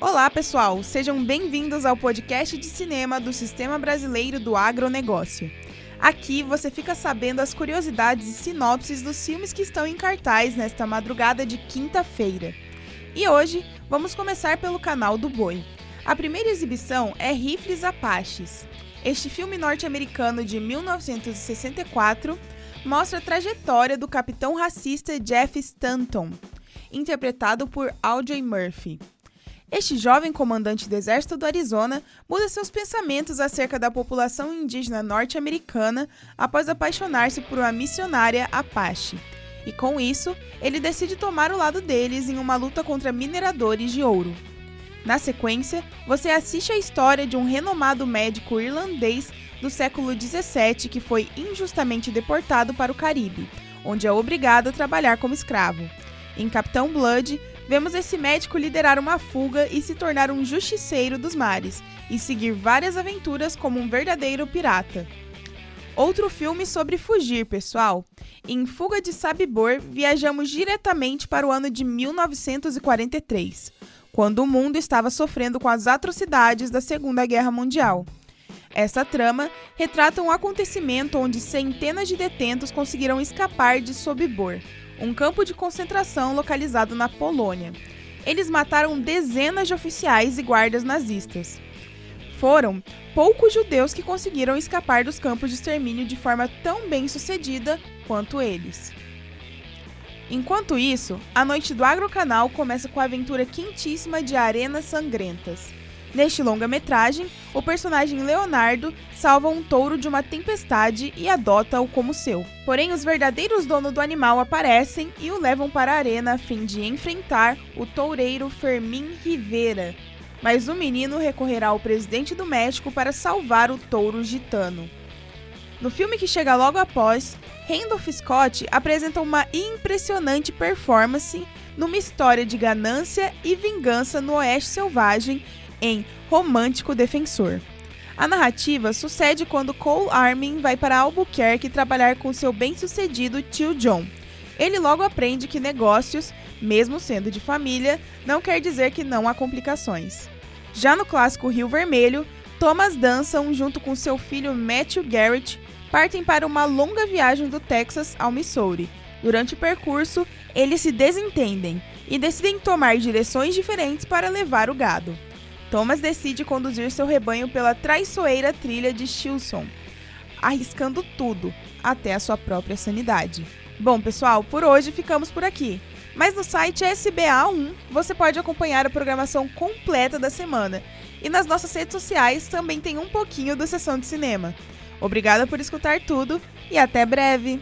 Olá, pessoal! Sejam bem-vindos ao podcast de cinema do Sistema Brasileiro do Agronegócio. Aqui você fica sabendo as curiosidades e sinopses dos filmes que estão em cartaz nesta madrugada de quinta-feira. E hoje vamos começar pelo canal do Boi. A primeira exibição é Rifles Apaches. Este filme norte-americano de 1964 mostra a trajetória do capitão racista Jeff Stanton, interpretado por Audrey Murphy. Este jovem comandante do exército do Arizona muda seus pensamentos acerca da população indígena norte-americana após apaixonar-se por uma missionária Apache. E com isso, ele decide tomar o lado deles em uma luta contra mineradores de ouro. Na sequência, você assiste a história de um renomado médico irlandês do século 17 que foi injustamente deportado para o Caribe, onde é obrigado a trabalhar como escravo. Em Capitão Blood, vemos esse médico liderar uma fuga e se tornar um justiceiro dos mares, e seguir várias aventuras como um verdadeiro pirata. Outro filme sobre fugir, pessoal. Em Fuga de Sabibor, viajamos diretamente para o ano de 1943, quando o mundo estava sofrendo com as atrocidades da Segunda Guerra Mundial. Essa trama retrata um acontecimento onde centenas de detentos conseguiram escapar de Sobibor, um campo de concentração localizado na Polônia. Eles mataram dezenas de oficiais e guardas nazistas. Foram poucos judeus que conseguiram escapar dos campos de extermínio de forma tão bem sucedida quanto eles. Enquanto isso, a noite do Agrocanal começa com a aventura quentíssima de Arenas Sangrentas. Neste longa-metragem, o personagem Leonardo salva um touro de uma tempestade e adota-o como seu. Porém, os verdadeiros donos do animal aparecem e o levam para a arena a fim de enfrentar o toureiro Fermin Rivera. Mas o menino recorrerá ao presidente do México para salvar o touro gitano. No filme que chega logo após, Randolph Scott apresenta uma impressionante performance numa história de ganância e vingança no Oeste Selvagem em Romântico Defensor. A narrativa sucede quando Cole Armin vai para Albuquerque trabalhar com seu bem-sucedido tio John. Ele logo aprende que negócios, mesmo sendo de família, não quer dizer que não há complicações. Já no clássico Rio Vermelho, Thomas Danson, junto com seu filho Matthew Garrett, partem para uma longa viagem do Texas ao Missouri. Durante o percurso, eles se desentendem e decidem tomar direções diferentes para levar o gado. Thomas decide conduzir seu rebanho pela traiçoeira trilha de Shilson, arriscando tudo, até a sua própria sanidade. Bom, pessoal, por hoje ficamos por aqui. Mas no site SBA1 você pode acompanhar a programação completa da semana. E nas nossas redes sociais também tem um pouquinho da sessão de cinema. Obrigada por escutar tudo e até breve!